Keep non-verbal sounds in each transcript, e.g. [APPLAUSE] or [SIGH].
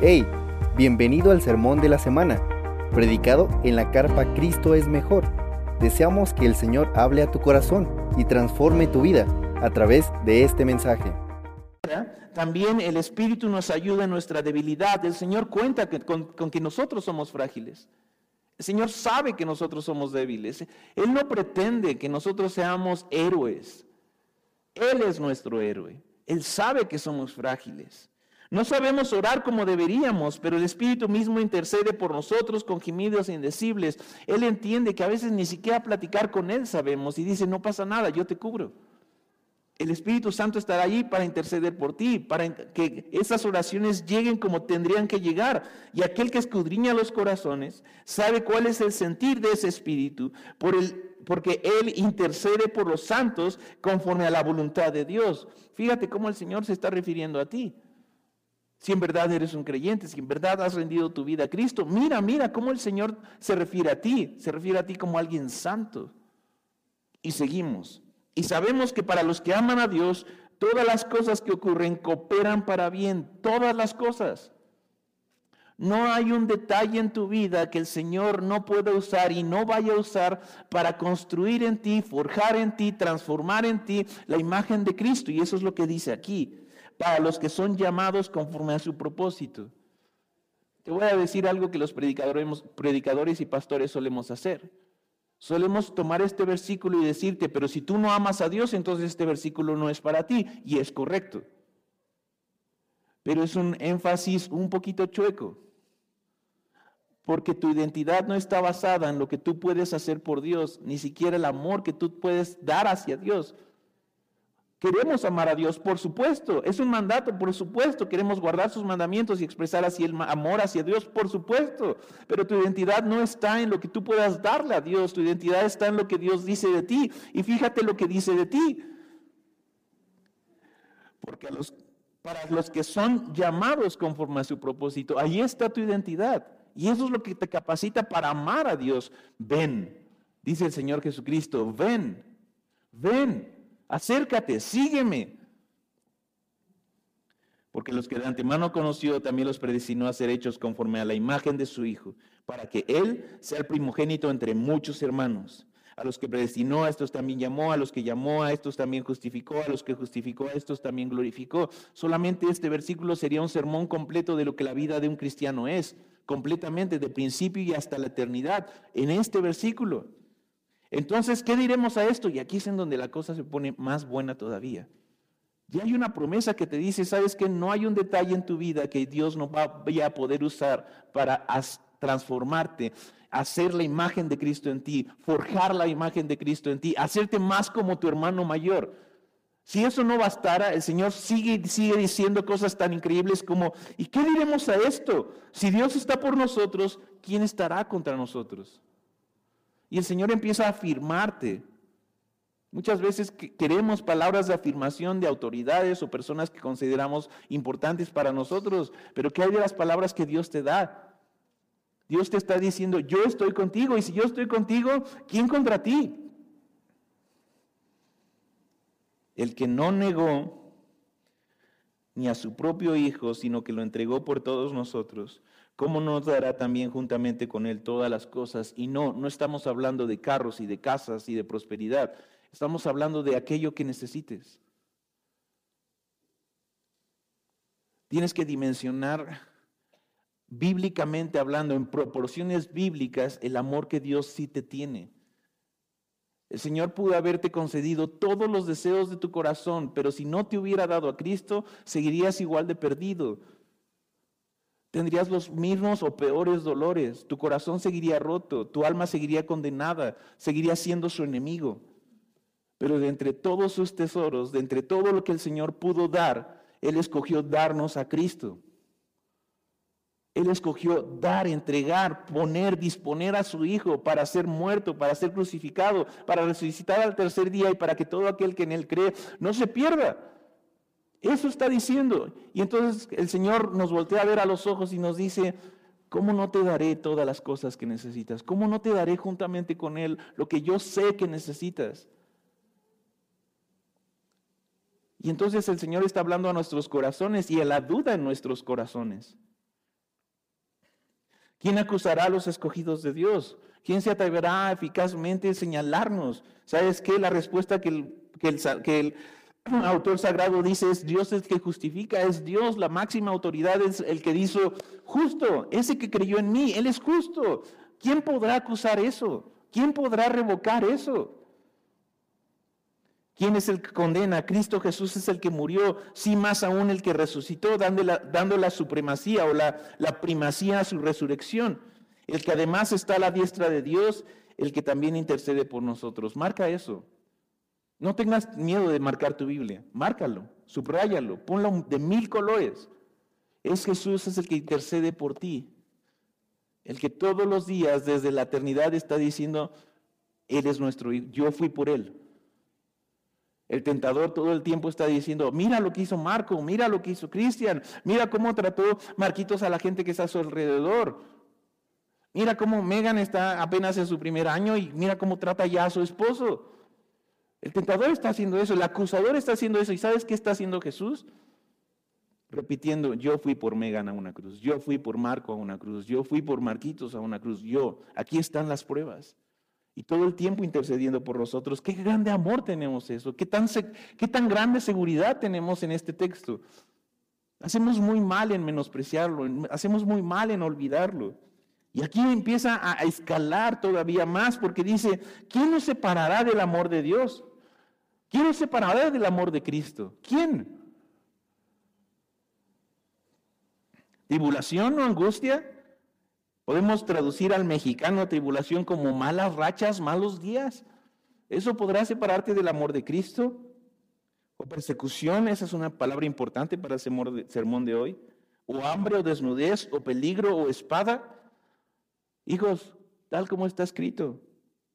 Hey, bienvenido al sermón de la semana, predicado en la carpa Cristo es mejor. Deseamos que el Señor hable a tu corazón y transforme tu vida a través de este mensaje. También el Espíritu nos ayuda en nuestra debilidad. El Señor cuenta con, que nosotros somos frágiles. El Señor sabe que nosotros somos débiles. Él no pretende que nosotros seamos héroes. Él es nuestro héroe. Él sabe que somos frágiles. No sabemos orar como deberíamos, pero el Espíritu mismo intercede por nosotros con gemidos indecibles. Él entiende que a veces ni siquiera platicar con Él sabemos y dice, no pasa nada, yo te cubro. El Espíritu Santo estará allí para interceder por ti, para que esas oraciones lleguen como tendrían que llegar. Y aquel que escudriña los corazones sabe cuál es el sentir de ese Espíritu, por el, porque Él intercede por los santos conforme a la voluntad de Dios. Fíjate cómo el Señor se está refiriendo a ti. Si en verdad eres un creyente, si en verdad has rendido tu vida a Cristo, mira, mira cómo el Señor se refiere a ti, se refiere a ti como alguien santo. Y seguimos. Y sabemos que para los que aman a Dios, todas las cosas que ocurren cooperan para bien, todas las cosas. No hay un detalle en tu vida que el Señor no pueda usar y no vaya a usar para construir en ti, forjar en ti, transformar en ti la imagen de Cristo. Y eso es lo que dice aquí, para los que son llamados conforme a su propósito. Te voy a decir algo que los predicadores, y pastores solemos hacer. Solemos tomar este versículo y decirte, pero si tú no amas a Dios, entonces este versículo no es para ti. Y es correcto. Pero es un énfasis un poquito chueco. Porque tu identidad no está basada en lo que tú puedes hacer por Dios, ni siquiera el amor que tú puedes dar hacia Dios. Queremos amar a Dios, por supuesto. Es un mandato, por supuesto. Queremos guardar sus mandamientos y expresar así el amor hacia Dios, por supuesto. Pero tu identidad no está en lo que tú puedas darle a Dios. Tu identidad está en lo que Dios dice de ti. Y fíjate lo que dice de ti. Porque para los que son llamados conforme a su propósito, ahí está tu identidad. Y eso es lo que te capacita para amar a Dios. Ven, dice el Señor Jesucristo, ven, ven acércate, sígueme. Porque los que de antemano conoció también los predestinó a ser hechos conforme a la imagen de su Hijo, para que Él sea el primogénito entre muchos hermanos. A los que predestinó, a estos también llamó, a los que llamó, a estos también justificó, a los que justificó, a estos también glorificó. Solamente este versículo sería un sermón completo de lo que la vida de un cristiano es, completamente, de principio y hasta la eternidad, en este versículo. Entonces, ¿qué diremos a esto? Y aquí es en donde la cosa se pone más buena todavía. Ya hay una promesa que te dice, sabes que no hay un detalle en tu vida que Dios no vaya a poder usar para transformarte, hacer la imagen de Cristo en ti, forjar la imagen de Cristo en ti, hacerte más como tu hermano mayor. Si eso no bastara, el Señor sigue, sigue diciendo cosas tan increíbles como, ¿y qué diremos a esto? Si Dios está por nosotros, ¿quién estará contra nosotros? Y el Señor empieza a afirmarte. Muchas veces queremos palabras de afirmación de autoridades o personas que consideramos importantes para nosotros, pero ¿qué hay de las palabras que Dios te da? Dios te está diciendo, yo estoy contigo, y si yo estoy contigo, ¿quién contra ti? El que no negó ni a su propio Hijo, sino que lo entregó por todos nosotros, ¿cómo nos dará también juntamente con Él todas las cosas? Y no, no estamos hablando de carros y de casas y de prosperidad, estamos hablando de aquello que necesites. Tienes que dimensionar bíblicamente hablando, en proporciones bíblicas, el amor que Dios sí te tiene. El Señor pudo haberte concedido todos los deseos de tu corazón, pero si no te hubiera dado a Cristo, seguirías igual de perdido tendrías los mismos o peores dolores, tu corazón seguiría roto, tu alma seguiría condenada, seguiría siendo su enemigo. Pero de entre todos sus tesoros, de entre todo lo que el Señor pudo dar, Él escogió darnos a Cristo. Él escogió dar, entregar, poner, disponer a su Hijo para ser muerto, para ser crucificado, para resucitar al tercer día y para que todo aquel que en Él cree no se pierda, eso está diciendo. Y entonces el Señor nos voltea a ver a los ojos y nos dice, ¿cómo no te daré todas las cosas que necesitas? ¿Cómo no te daré juntamente con Él lo que yo sé que necesitas? Y entonces el Señor está hablando a nuestros corazones y a la duda en nuestros corazones. ¿Quién acusará a los escogidos de Dios? ¿Quién se atreverá eficazmente a señalarnos? ¿Sabes qué? La respuesta que el, que el, autor sagrado dice es Dios el que justifica, es Dios, la máxima autoridad es el que dijo justo, ese que creyó en mí, Él es justo. ¿Quién podrá acusar eso? ¿Quién podrá revocar eso? ¿Quién es el que condena? Cristo Jesús es el que murió, sí más aún el que resucitó, dando la, dando la supremacía o la, la primacía a su resurrección. El que además está a la diestra de Dios, el que también intercede por nosotros. Marca eso. No tengas miedo de marcar tu Biblia. Márcalo, subráyalo, ponlo de mil colores. Es Jesús, es el que intercede por ti. El que todos los días, desde la eternidad, está diciendo, Él es nuestro hijo, yo fui por Él. El tentador todo el tiempo está diciendo, mira lo que hizo Marco, mira lo que hizo Cristian, mira cómo trató Marquitos a la gente que está a su alrededor. Mira cómo Megan está apenas en su primer año y mira cómo trata ya a su esposo. El tentador está haciendo eso, el acusador está haciendo eso. ¿Y sabes qué está haciendo Jesús? Repitiendo, yo fui por Megan a una cruz, yo fui por Marco a una cruz, yo fui por Marquitos a una cruz, yo. Aquí están las pruebas y todo el tiempo intercediendo por nosotros. Qué grande amor tenemos eso, qué tan, qué tan grande seguridad tenemos en este texto. Hacemos muy mal en menospreciarlo, hacemos muy mal en olvidarlo. Y aquí empieza a, escalar todavía más porque dice, ¿quién nos separará del amor de Dios? ¿Quién nos separará del amor de Cristo? ¿Quién? ¿Tribulación o angustia? Podemos traducir al mexicano tribulación como malas rachas, malos días. ¿Eso podrá separarte del amor de Cristo? ¿O persecución? Esa es una palabra importante para el sermón de hoy. ¿O hambre o desnudez? ¿O peligro o espada? Hijos, tal como está escrito,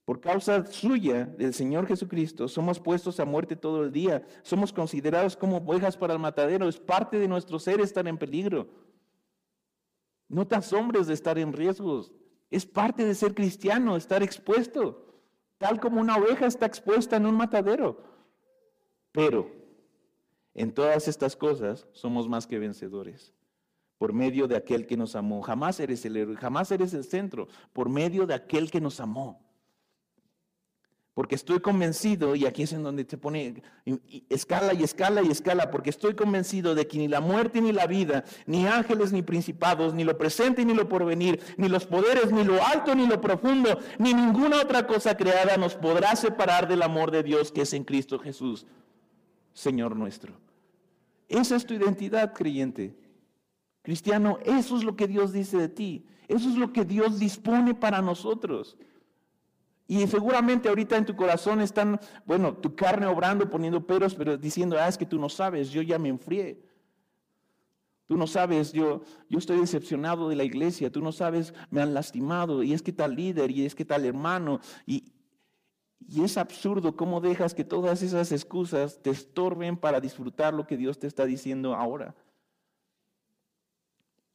por causa suya, del Señor Jesucristo, somos puestos a muerte todo el día. Somos considerados como ovejas para el matadero. Es parte de nuestro ser estar en peligro. No te asombres de estar en riesgos. Es parte de ser cristiano, estar expuesto, tal como una oveja está expuesta en un matadero. Pero en todas estas cosas somos más que vencedores por medio de aquel que nos amó. Jamás eres el héroe, jamás eres el centro, por medio de aquel que nos amó. Porque estoy convencido, y aquí es en donde se pone escala y escala y escala, porque estoy convencido de que ni la muerte ni la vida, ni ángeles ni principados, ni lo presente ni lo porvenir, ni los poderes, ni lo alto ni lo profundo, ni ninguna otra cosa creada nos podrá separar del amor de Dios que es en Cristo Jesús, Señor nuestro. Esa es tu identidad, creyente. Cristiano, eso es lo que Dios dice de ti. Eso es lo que Dios dispone para nosotros. Y seguramente ahorita en tu corazón están, bueno, tu carne obrando, poniendo peros, pero diciendo, ah, es que tú no sabes, yo ya me enfrié. Tú no sabes, yo, yo estoy decepcionado de la iglesia, tú no sabes, me han lastimado, y es que tal líder, y es que tal hermano, y, y es absurdo cómo dejas que todas esas excusas te estorben para disfrutar lo que Dios te está diciendo ahora.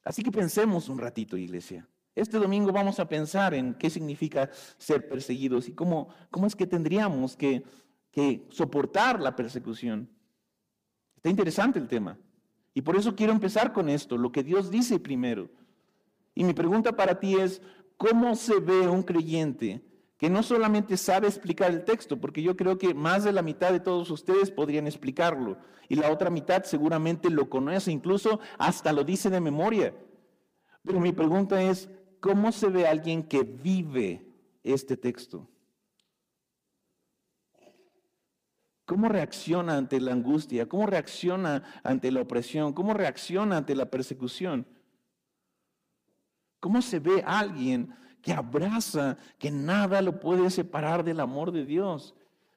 Así que pensemos un ratito, iglesia. Este domingo vamos a pensar en qué significa ser perseguidos y cómo, cómo es que tendríamos que, que soportar la persecución. Está interesante el tema. Y por eso quiero empezar con esto, lo que Dios dice primero. Y mi pregunta para ti es, ¿cómo se ve un creyente que no solamente sabe explicar el texto, porque yo creo que más de la mitad de todos ustedes podrían explicarlo, y la otra mitad seguramente lo conoce, incluso hasta lo dice de memoria. Pero mi pregunta es, ¿cómo se ve alguien que vive este texto? ¿Cómo reacciona ante la angustia? ¿Cómo reacciona ante la opresión? ¿Cómo reacciona ante la persecución? ¿Cómo se ve alguien que abraza que nada lo puede separar del amor de Dios?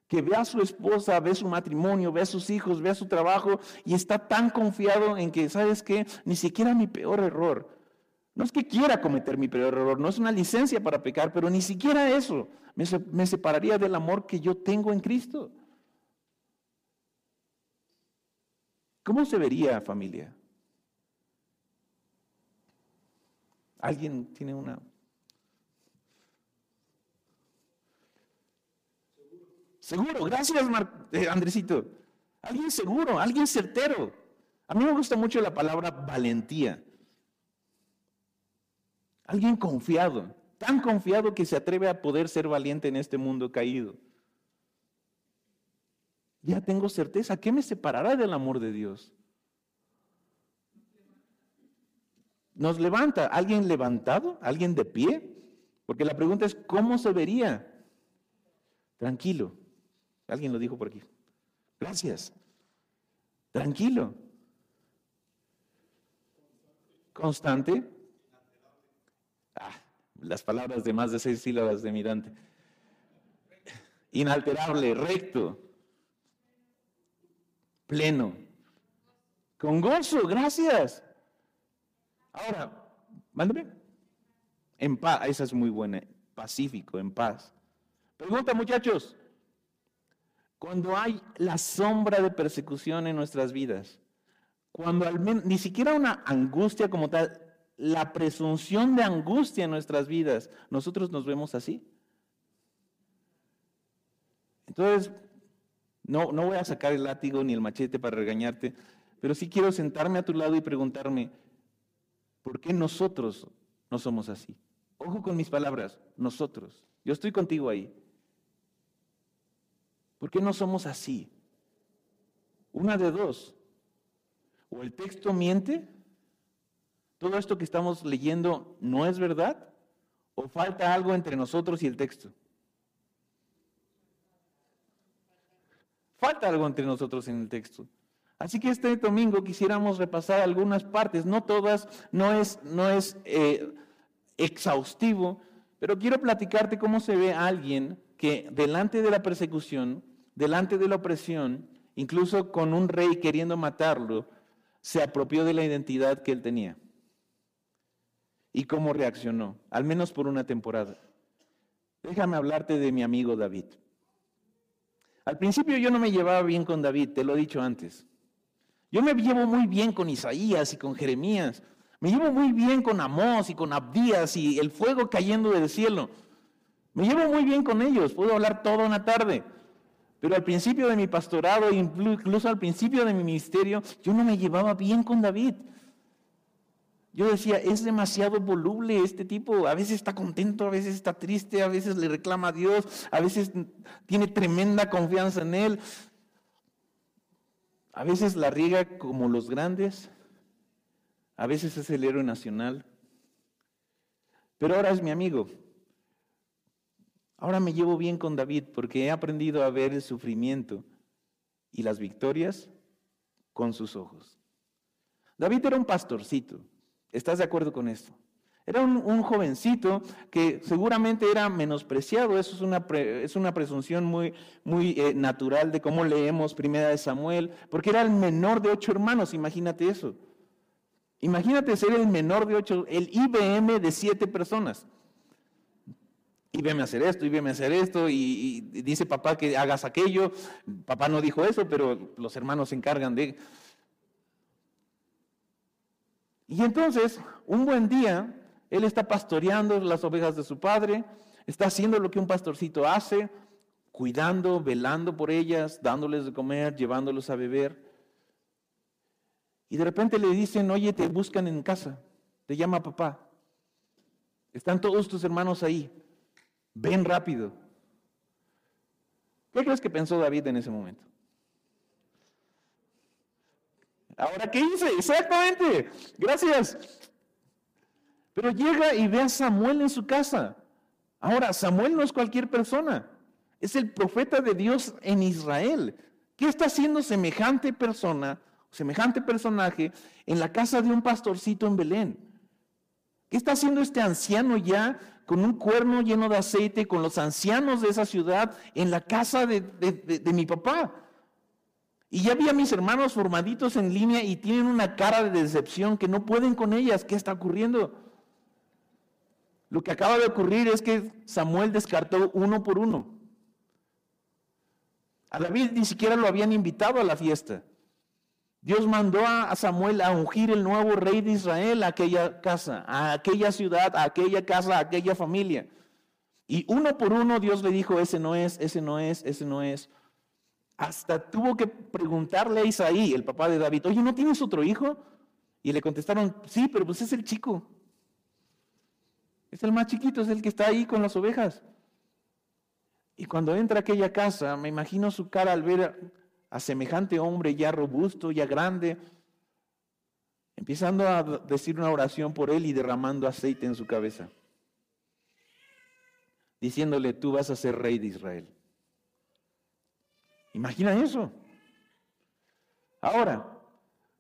Que ve a su esposa, ve su matrimonio, ve a sus hijos, ve a su trabajo y está tan confiado en que, ¿sabes qué? Ni siquiera mi peor error no es que quiera cometer mi peor error, no es una licencia para pecar, pero ni siquiera eso me, separaría del amor que yo tengo en Cristo. ¿Cómo se vería familia? ¿Alguien tiene una... Seguro, gracias eh, Andresito. Alguien seguro, alguien certero. A mí me gusta mucho la palabra valentía. Alguien confiado, tan confiado que se atreve a poder ser valiente en este mundo caído. Ya tengo certeza, ¿qué me separará del amor de Dios? Nos levanta, ¿alguien levantado? ¿Alguien de pie? Porque la pregunta es, ¿cómo se vería? Tranquilo. Alguien lo dijo por aquí. Gracias. Tranquilo. Constante. Ah, las palabras de más de seis sílabas de Mirante. Inalterable, recto. Pleno. Con gozo, gracias. Ahora, mándame. En paz, esa es muy buena. Pacífico, en paz. Pregunta, muchachos. Cuando hay la sombra de persecución en nuestras vidas, cuando al menos, ni siquiera una angustia como tal, la presunción de angustia en nuestras vidas, nosotros nos vemos así. Entonces, no, no voy a sacar el látigo ni el machete para regañarte, pero sí quiero sentarme a tu lado y preguntarme, ¿por qué nosotros no somos así? Ojo con mis palabras, nosotros. Yo estoy contigo ahí. ¿Por qué no somos así? Una de dos. O el texto miente, todo esto que estamos leyendo no es verdad, o falta algo entre nosotros y el texto. Falta algo entre nosotros en el texto. Así que este domingo quisiéramos repasar algunas partes, no todas, no es, no es eh, exhaustivo, pero quiero platicarte cómo se ve alguien que delante de la persecución delante de la opresión, incluso con un rey queriendo matarlo, se apropió de la identidad que él tenía. ¿Y cómo reaccionó? Al menos por una temporada. Déjame hablarte de mi amigo David. Al principio yo no me llevaba bien con David, te lo he dicho antes. Yo me llevo muy bien con Isaías y con Jeremías. Me llevo muy bien con Amós y con Abdías y el fuego cayendo del cielo. Me llevo muy bien con ellos, puedo hablar toda una tarde. Pero al principio de mi pastorado, incluso al principio de mi ministerio, yo no me llevaba bien con David. Yo decía, es demasiado voluble este tipo, a veces está contento, a veces está triste, a veces le reclama a Dios, a veces tiene tremenda confianza en Él, a veces la riega como los grandes, a veces es el héroe nacional, pero ahora es mi amigo. Ahora me llevo bien con David porque he aprendido a ver el sufrimiento y las victorias con sus ojos. David era un pastorcito, ¿estás de acuerdo con esto? Era un, jovencito que seguramente era menospreciado, eso es una, es una presunción muy, muy eh, natural de cómo leemos Primera de Samuel, porque era el menor de ocho hermanos, imagínate eso. Imagínate ser el menor de ocho, el IBM de siete personas veme hacer esto, veme hacer esto, y, dice papá que hagas aquello. Papá no dijo eso, pero los hermanos se encargan de... Y entonces, un buen día, él está pastoreando las ovejas de su padre, está haciendo lo que un pastorcito hace, cuidando, velando por ellas, dándoles de comer, llevándolos a beber. Y de repente le dicen, oye, te buscan en casa, te llama papá. Están todos tus hermanos ahí. Ven rápido. ¿Qué crees que pensó David en ese momento? Ahora, ¿qué hice? Exactamente. Gracias. Pero llega y ve a Samuel en su casa. Ahora, Samuel no es cualquier persona. Es el profeta de Dios en Israel. ¿Qué está haciendo semejante persona, semejante personaje en la casa de un pastorcito en Belén? ¿Qué está haciendo este anciano ya con un cuerno lleno de aceite, con los ancianos de esa ciudad, en la casa de, mi papá. Y ya vi a mis hermanos formaditos en línea y tienen una cara de decepción que no pueden con ellas. ¿Qué está ocurriendo? Lo que acaba de ocurrir es que Samuel descartó uno por uno. A David ni siquiera lo habían invitado a la fiesta. Dios mandó a Samuel a ungir el nuevo rey de Israel a aquella casa, a aquella ciudad, a aquella casa, a aquella familia. Y uno por uno Dios le dijo, ese no es, ese no es, ese no es. Hasta tuvo que preguntarle a Isaí, el papá de David, oye, ¿no tienes otro hijo? Y le contestaron, sí, pero pues es el chico. Es el más chiquito, es el que está ahí con las ovejas. Y cuando entra a aquella casa, me imagino su cara al ver a, semejante hombre ya robusto, ya grande, empezando a decir una oración por él y derramando aceite en su cabeza, diciéndole, tú vas a ser rey de Israel. Imagina eso. Ahora,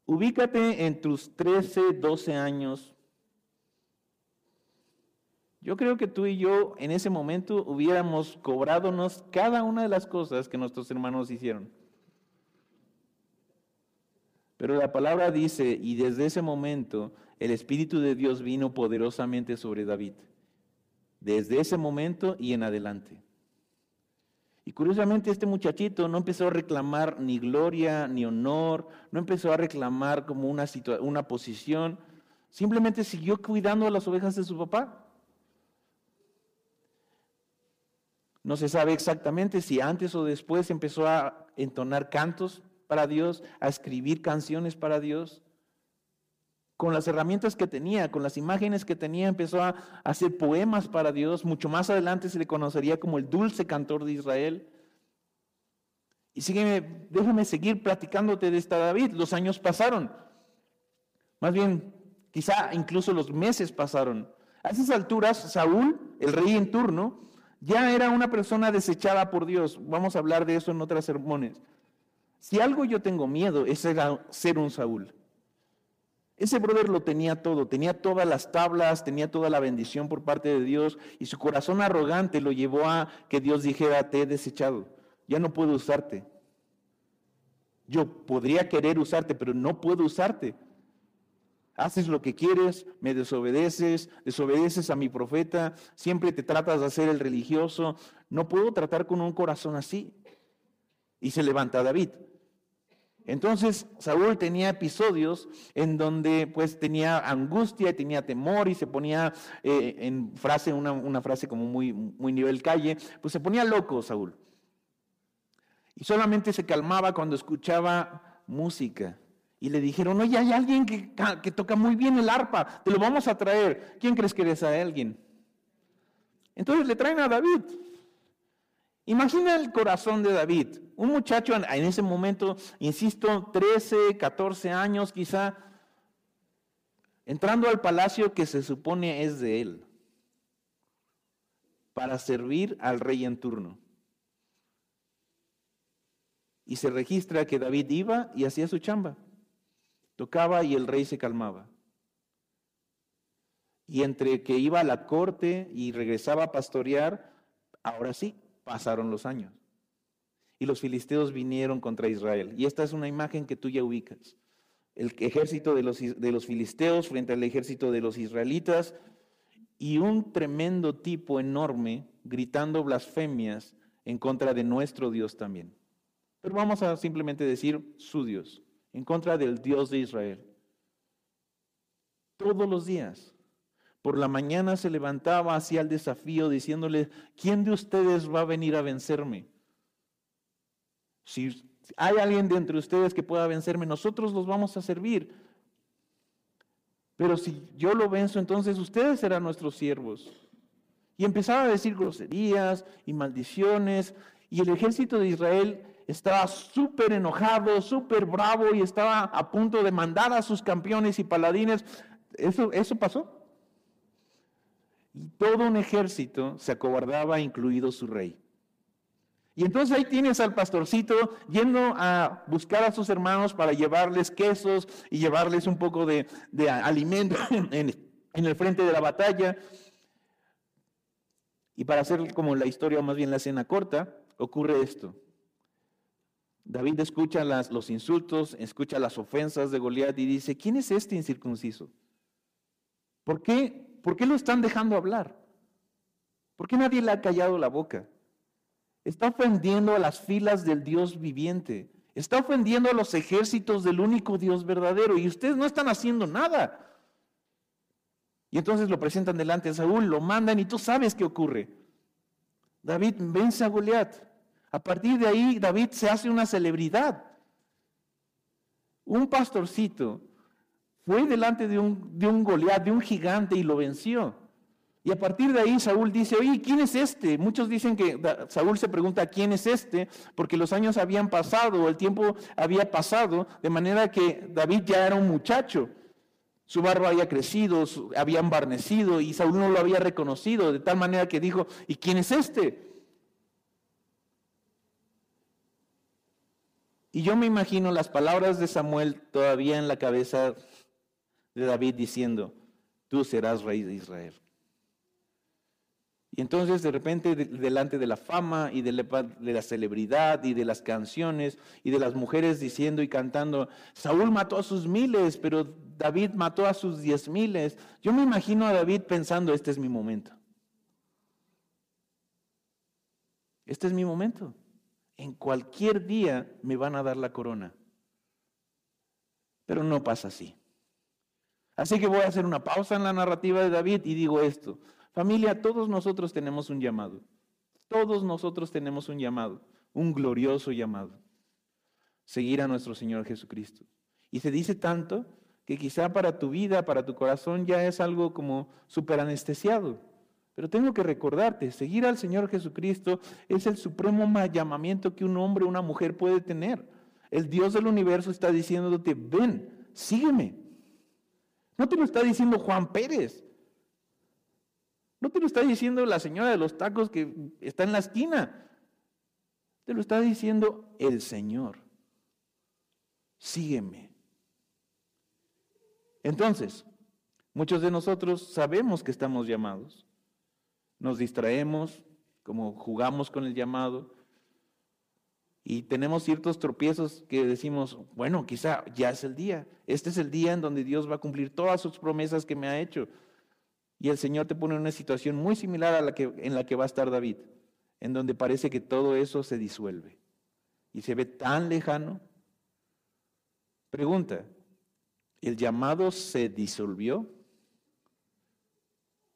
ubícate en tus 13, 12 años yo creo que tú y yo en ese momento hubiéramos cobradonos cada una de las cosas que nuestros hermanos hicieron. Pero la palabra dice, y desde ese momento el Espíritu de Dios vino poderosamente sobre David. Desde ese momento y en adelante. Y curiosamente este muchachito no empezó a reclamar ni gloria ni honor, no empezó a reclamar como una, una posición, simplemente siguió cuidando a las ovejas de su papá. No se sabe exactamente si antes o después empezó a entonar cantos para Dios, a escribir canciones para Dios. Con las herramientas que tenía, con las imágenes que tenía, empezó a hacer poemas para Dios. Mucho más adelante se le conocería como el dulce cantor de Israel. Y sígueme, déjame seguir platicándote de esta David. Los años pasaron. Más bien, quizá incluso los meses pasaron. A esas alturas, Saúl, el rey en turno, ya era una persona desechada por Dios. Vamos a hablar de eso en otras sermones. Si algo yo tengo miedo es ser un Saúl. Ese brother lo tenía todo, tenía todas las tablas, tenía toda la bendición por parte de Dios y su corazón arrogante lo llevó a que Dios dijera, te he desechado, ya no puedo usarte. Yo podría querer usarte, pero no puedo usarte haces lo que quieres, me desobedeces, desobedeces a mi profeta, siempre te tratas de hacer el religioso. No puedo tratar con un corazón así. Y se levanta David. Entonces Saúl tenía episodios en donde pues tenía angustia, tenía temor y se ponía eh, en frase, una, frase como muy, muy nivel calle, pues se ponía loco Saúl. Y solamente se calmaba cuando escuchaba música. Y le dijeron, oye, hay alguien que, que, toca muy bien el arpa, te lo vamos a traer. ¿Quién crees que eres a alguien? Entonces le traen a David. Imagina el corazón de David. Un muchacho en ese momento, insisto, 13, 14 años quizá, entrando al palacio que se supone es de él, para servir al rey en turno. Y se registra que David iba y hacía su chamba. Tocaba y el rey se calmaba. Y entre que iba a la corte y regresaba a pastorear, ahora sí, pasaron los años. Y los filisteos vinieron contra Israel. Y esta es una imagen que tú ya ubicas. El ejército de los, de los filisteos frente al ejército de los israelitas y un tremendo tipo enorme gritando blasfemias en contra de nuestro Dios también. Pero vamos a simplemente decir su Dios en contra del Dios de Israel. Todos los días. Por la mañana se levantaba hacia el desafío diciéndole, ¿quién de ustedes va a venir a vencerme? Si hay alguien de entre ustedes que pueda vencerme, nosotros los vamos a servir. Pero si yo lo venzo, entonces ustedes serán nuestros siervos. Y empezaba a decir groserías y maldiciones. Y el ejército de Israel estaba súper enojado, súper bravo y estaba a punto de mandar a sus campeones y paladines. Eso, eso pasó. Y todo un ejército se acobardaba, incluido su rey. Y entonces ahí tienes al pastorcito yendo a buscar a sus hermanos para llevarles quesos y llevarles un poco de, alimento [LAUGHS] en, el frente de la batalla. Y para hacer como la historia, o más bien la escena corta, ocurre esto. David escucha los insultos, escucha las ofensas de Goliat y dice, ¿quién es este incircunciso? ¿Por qué, ¿Por qué lo están dejando hablar? ¿Por qué nadie le ha callado la boca? Está ofendiendo a las filas del Dios viviente. Está ofendiendo a los ejércitos del único Dios verdadero y ustedes no están haciendo nada. Y entonces lo presentan delante de Saúl, lo mandan y tú sabes qué ocurre. David vence a Goliat. A partir de ahí, David se hace una celebridad. Un pastorcito fue delante de un, de un de un gigante, y lo venció. Y a partir de ahí Saúl dice, oye, ¿quién es este? Muchos dicen que Saúl se pregunta, ¿quién es este? Porque los años habían pasado, el tiempo había pasado, de manera que David ya era un muchacho. Su barba había crecido, había embarnecido y Saúl no lo había reconocido, de tal manera que dijo, ¿y quién es este? Y yo me imagino las palabras de Samuel todavía en la cabeza de David diciendo, tú serás rey de Israel. Y entonces de repente delante de la fama y de la, celebridad y de las canciones y de las mujeres diciendo y cantando, Saúl mató a sus miles, pero David mató a sus diez miles. Yo me imagino a David pensando, este es mi momento. Este es mi momento. En cualquier día me van a dar la corona. Pero no pasa así. Así que voy a hacer una pausa en la narrativa de David y digo esto. Familia, todos nosotros tenemos un llamado. Todos nosotros tenemos un llamado, un glorioso llamado. Seguir a nuestro Señor Jesucristo. Y se dice tanto que quizá para tu vida, para tu corazón ya es algo como súper anestesiado. Pero tengo que recordarte, seguir al Señor Jesucristo es el supremo llamamiento que un hombre o una mujer puede tener. El Dios del universo está diciéndote, ven, sígueme. No te lo está diciendo Juan Pérez, no te lo está diciendo la señora de los tacos que está en la esquina. Te lo está diciendo el Señor. Sígueme. Entonces, muchos de nosotros sabemos que estamos llamados. Nos distraemos, como jugamos con el llamado, y tenemos ciertos tropiezos que decimos, bueno, quizá ya es el día. Este es el día en donde Dios va a cumplir todas sus promesas que me ha hecho. Y el Señor te pone en una situación muy similar a la que, en la que va a estar David, en donde parece que todo eso se disuelve y se ve tan lejano. Pregunta, ¿el llamado se disolvió?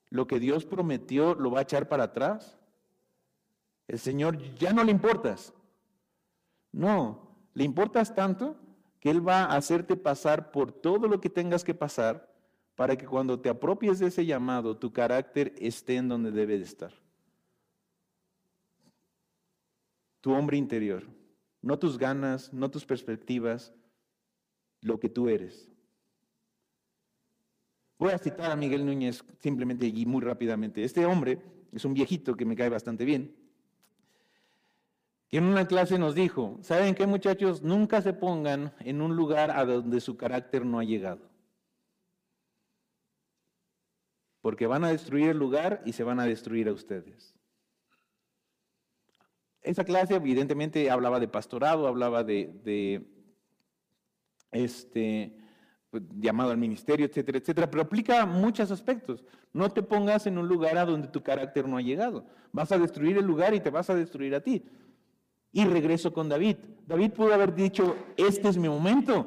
¿Lo que Dios prometió lo va a echar para atrás? El Señor ya no le importas. No, le importas tanto que Él va a hacerte pasar por todo lo que tengas que pasar para que cuando te apropies de ese llamado, tu carácter esté en donde debe de estar. Tu hombre interior, no tus ganas, no tus perspectivas, lo que tú eres. Voy a citar a Miguel Núñez simplemente y muy rápidamente. Este hombre es un viejito que me cae bastante bien, que en una clase nos dijo, ¿saben qué muchachos? Nunca se pongan en un lugar a donde su carácter no ha llegado. porque van a destruir el lugar y se van a destruir a ustedes. Esa clase evidentemente hablaba de pastorado, hablaba de, este pues, llamado al ministerio, etcétera, etcétera, pero aplica muchos aspectos. No te pongas en un lugar a donde tu carácter no ha llegado. Vas a destruir el lugar y te vas a destruir a ti. Y regreso con David. David pudo haber dicho, este es mi momento,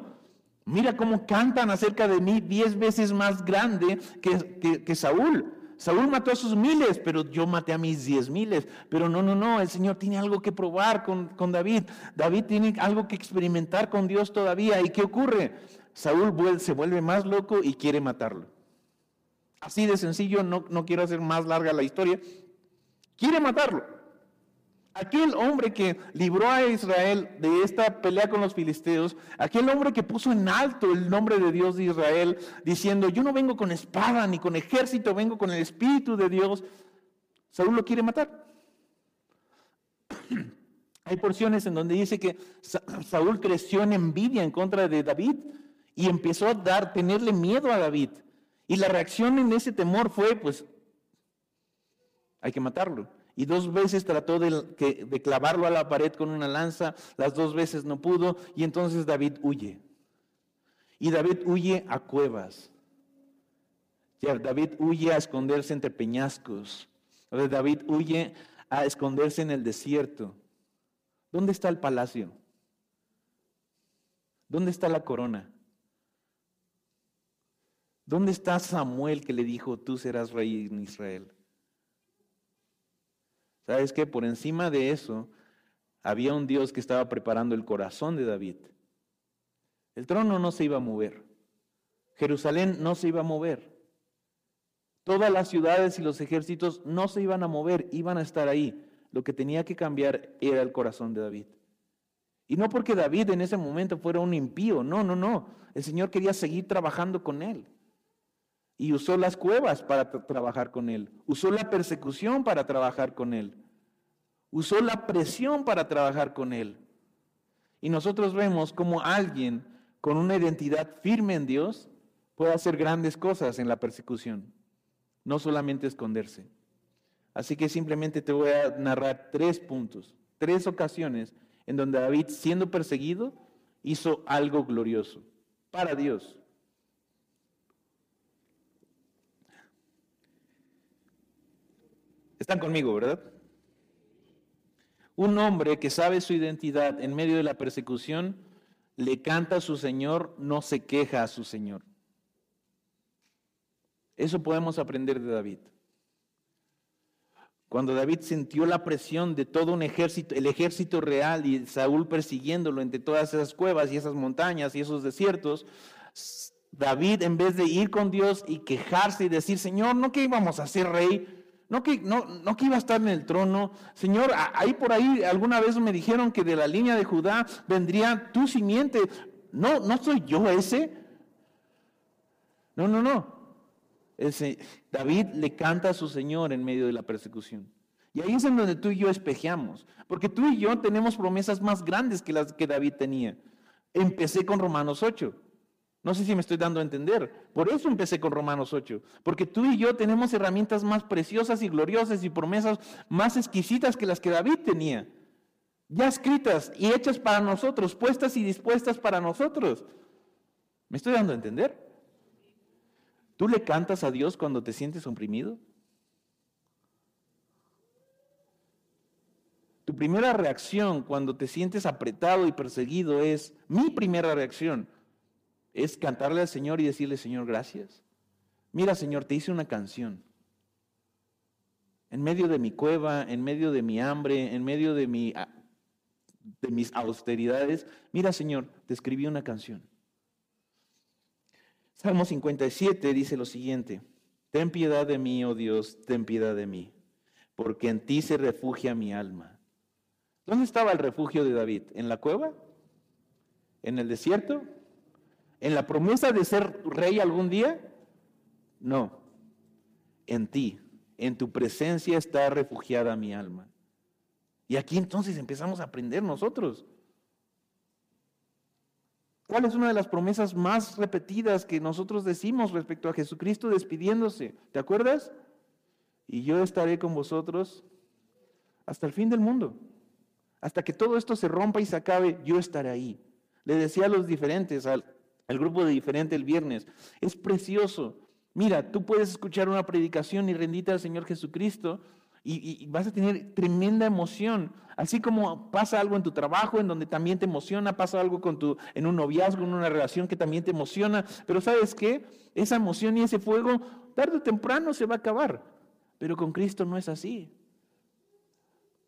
Mira cómo cantan acerca de mí diez veces más grande que, Saúl. Saúl mató a sus miles, pero yo maté a mis diez miles. Pero no, no, no, el Señor tiene algo que probar con, con, David. David tiene algo que experimentar con Dios todavía. ¿Y qué ocurre? Saúl se vuelve más loco y quiere matarlo. Así de sencillo, no, no quiero hacer más larga la historia. Quiere matarlo. Aquel hombre que libró a Israel de esta pelea con los filisteos, aquel hombre que puso en alto el nombre de Dios de Israel, diciendo, yo no vengo con espada ni con ejército, vengo con el Espíritu de Dios, Saúl lo quiere matar. [CLEARS THROAT] Hay porciones en donde dice que Saúl creció en envidia en contra de David y empezó a dar, tenerle miedo a David. Y la reacción en ese temor fue, pues, hay que matarlo y dos veces trató de, clavarlo a la pared con una lanza, las dos veces no pudo, y entonces David huye. Y David huye a cuevas. David huye a esconderse entre peñascos. David huye a esconderse en el desierto. ¿Dónde está el palacio? ¿Dónde está la corona? ¿Dónde está Samuel que le dijo, tú serás rey en Israel? ¿Sabes qué? Por encima de eso, había un Dios que estaba preparando el corazón de David. El trono no se iba a mover. Jerusalén no se iba a mover. Todas las ciudades y los ejércitos no se iban a mover, iban a estar ahí. Lo que tenía que cambiar era el corazón de David. Y no porque David en ese momento fuera un impío, no, no, no. El Señor quería seguir trabajando con él. Y usó las cuevas para trabajar con él. Usó la persecución para trabajar con él. Usó la presión para trabajar con él. Y nosotros vemos como alguien con una identidad firme en Dios puede hacer grandes cosas en la persecución, no solamente esconderse. Así que simplemente te voy a narrar tres puntos, tres ocasiones en donde David, siendo perseguido, hizo algo glorioso para Dios. Están conmigo, ¿verdad? Un hombre que sabe su identidad en medio de la persecución, le canta a su Señor, no se queja a su Señor. Eso podemos aprender de David. Cuando David sintió la presión de todo un ejército, el ejército real y Saúl persiguiéndolo entre todas esas cuevas y esas montañas y esos desiertos, David en vez de ir con Dios y quejarse y decir, Señor, ¿no que íbamos a ser rey? No que, no, no que iba a estar en el trono. Señor, ahí por ahí alguna vez me dijeron que de la línea de Judá vendría tu simiente. No, no soy yo ese. No, no, no. David le canta a su Señor en medio de la persecución. Y ahí es en donde tú y yo espejeamos. Porque tú y yo tenemos promesas más grandes que las que David tenía. Empecé con Romanos 8. No sé si me estoy dando a entender. Por eso empecé con Romanos 8. Porque tú y yo tenemos herramientas más preciosas y gloriosas y promesas más exquisitas que las que David tenía. Ya escritas y hechas para nosotros, puestas y dispuestas para nosotros. ¿Me estoy dando a entender? ¿Tú le cantas a Dios cuando te sientes oprimido? Tu primera reacción cuando te sientes apretado y perseguido es, mi primera reacción, es cantarle al Señor y decirle, Señor, gracias. Mira, Señor, te hice una canción. En medio de mi cueva, en medio de mi hambre, en medio de, mi, de mis austeridades, mira, Señor, te escribí una canción. Salmo 57 dice lo siguiente, ten piedad de mí, oh Dios, ten piedad de mí, porque en ti se refugia mi alma. ¿Dónde estaba el refugio de David? ¿En la cueva? ¿En el desierto? ¿En la promesa de ser rey algún día? No, en ti, en tu presencia está refugiada mi alma. Y aquí entonces empezamos a aprender nosotros. ¿Cuál es una de las promesas más repetidas que nosotros decimos respecto a Jesucristo despidiéndose? ¿Te acuerdas? Y yo estaré con vosotros hasta el fin del mundo. Hasta que todo esto se rompa y se acabe, yo estaré ahí. Le decía a los diferentes, al, el grupo de diferente el viernes. Es precioso. Mira, tú puedes escuchar una predicación y rendita al Señor Jesucristo y, vas a tener tremenda emoción. Así como pasa algo en tu trabajo, en donde también te emociona, pasa algo con tu, en un noviazgo, en una relación que también te emociona. Pero ¿sabes qué? Esa emoción y ese fuego, tarde o temprano se va a acabar. Pero con Cristo no es así.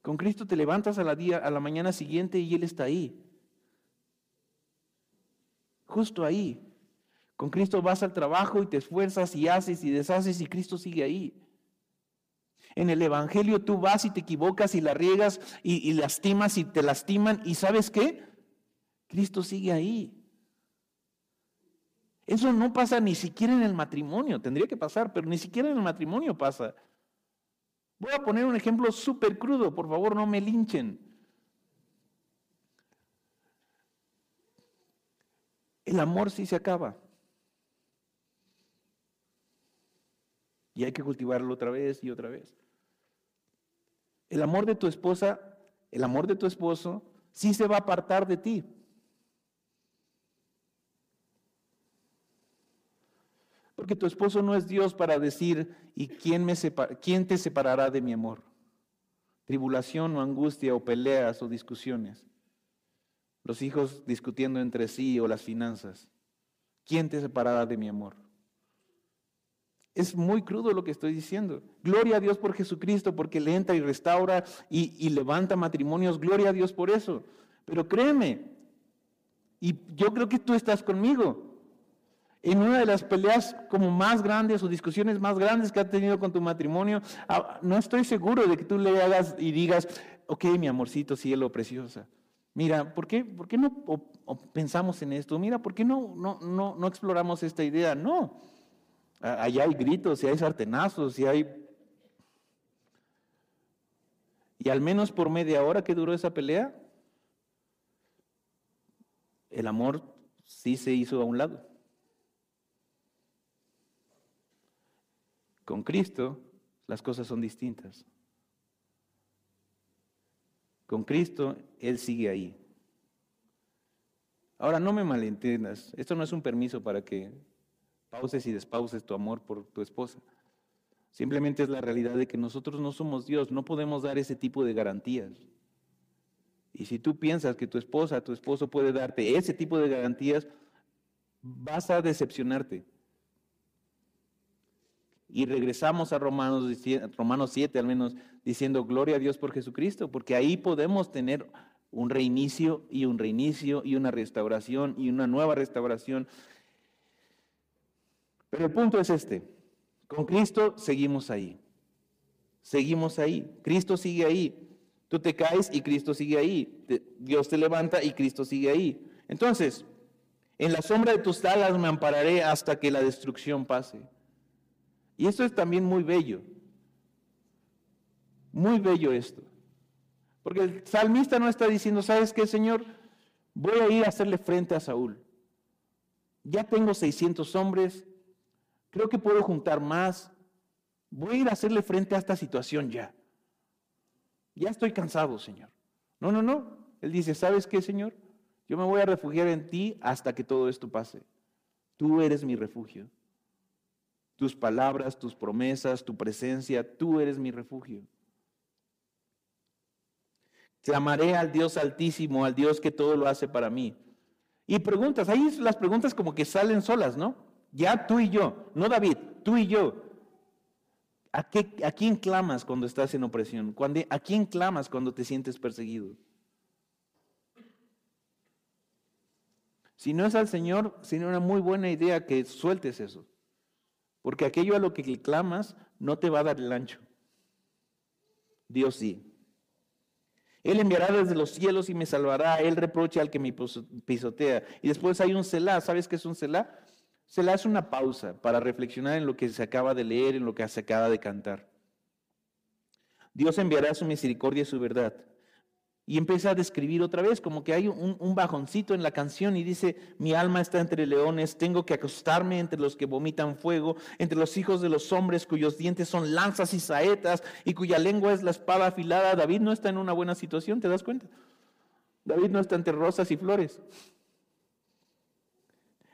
Con Cristo te levantas a la, día, a la mañana siguiente y Él está ahí justo ahí. Con Cristo vas al trabajo y te esfuerzas y haces y deshaces y Cristo sigue ahí. En el Evangelio tú vas y te equivocas y la riegas y, lastimas y te lastiman y sabes qué? Cristo sigue ahí. Eso no pasa ni siquiera en el matrimonio, tendría que pasar, pero ni siquiera en el matrimonio pasa. Voy a poner un ejemplo súper crudo, por favor no me linchen. El amor sí se acaba. Y hay que cultivarlo otra vez y otra vez. El amor de tu esposa, el amor de tu esposo, sí se va a apartar de ti. Porque tu esposo no es Dios para decir, ¿y quién, me quién te separará de mi amor? Tribulación o angustia o peleas o discusiones los hijos discutiendo entre sí o las finanzas. ¿Quién te separará de mi amor? Es muy crudo lo que estoy diciendo. Gloria a Dios por Jesucristo, porque le entra y restaura y, levanta matrimonios. Gloria a Dios por eso. Pero créeme, y yo creo que tú estás conmigo. En una de las peleas como más grandes o discusiones más grandes que has tenido con tu matrimonio, ah, no estoy seguro de que tú le hagas y digas, ok, mi amorcito, cielo, preciosa. Mira, ¿por qué, por qué no pensamos en esto? Mira, ¿por qué no, no, no, no exploramos esta idea? No. Allá hay gritos, y hay sartenazos, y hay... Y al menos por media hora que duró esa pelea, el amor sí se hizo a un lado. Con Cristo las cosas son distintas. Con Cristo Él sigue ahí. Ahora no me malentiendas, esto no es un permiso para que pauses y despauses tu amor por tu esposa. Simplemente es la realidad de que nosotros no somos Dios, no podemos dar ese tipo de garantías. Y si tú piensas que tu esposa, tu esposo puede darte ese tipo de garantías, vas a decepcionarte. Y regresamos a Romanos, Romanos 7 al menos, diciendo gloria a Dios por Jesucristo, porque ahí podemos tener un reinicio y un reinicio y una restauración y una nueva restauración. Pero el punto es este, con Cristo seguimos ahí, seguimos ahí, Cristo sigue ahí, tú te caes y Cristo sigue ahí, Dios te levanta y Cristo sigue ahí. Entonces, en la sombra de tus alas me ampararé hasta que la destrucción pase. Y esto es también muy bello. Muy bello esto. Porque el salmista no está diciendo, ¿sabes qué, Señor? Voy a ir a hacerle frente a Saúl. Ya tengo 600 hombres, creo que puedo juntar más. Voy a ir a hacerle frente a esta situación ya. Ya estoy cansado, Señor. No, no, no. Él dice, ¿sabes qué, Señor? Yo me voy a refugiar en ti hasta que todo esto pase. Tú eres mi refugio. Tus palabras, tus promesas, tu presencia, tú eres mi refugio. Llamaré al Dios altísimo, al Dios que todo lo hace para mí. Y preguntas, ahí las preguntas como que salen solas, ¿no? Ya tú y yo, no David, tú y yo. ¿A, qué, ¿A quién clamas cuando estás en opresión? ¿A quién clamas cuando te sientes perseguido? Si no es al Señor, sería una muy buena idea que sueltes eso. Porque aquello a lo que clamas no te va a dar el ancho. Dios sí. Él enviará desde los cielos y me salvará. Él reprocha al que me pisotea. Y después hay un Selah. ¿Sabes qué es un Selah? Selah es una pausa para reflexionar en lo que se acaba de leer, en lo que se acaba de cantar. Dios enviará su misericordia y su verdad. Y empieza a describir otra vez, como que hay un, bajoncito en la canción y dice, mi alma está entre leones, tengo que acostarme entre los que vomitan fuego, entre los hijos de los hombres cuyos dientes son lanzas y saetas y cuya lengua es la espada afilada. David no está en una buena situación, ¿te das cuenta? David no está entre rosas y flores.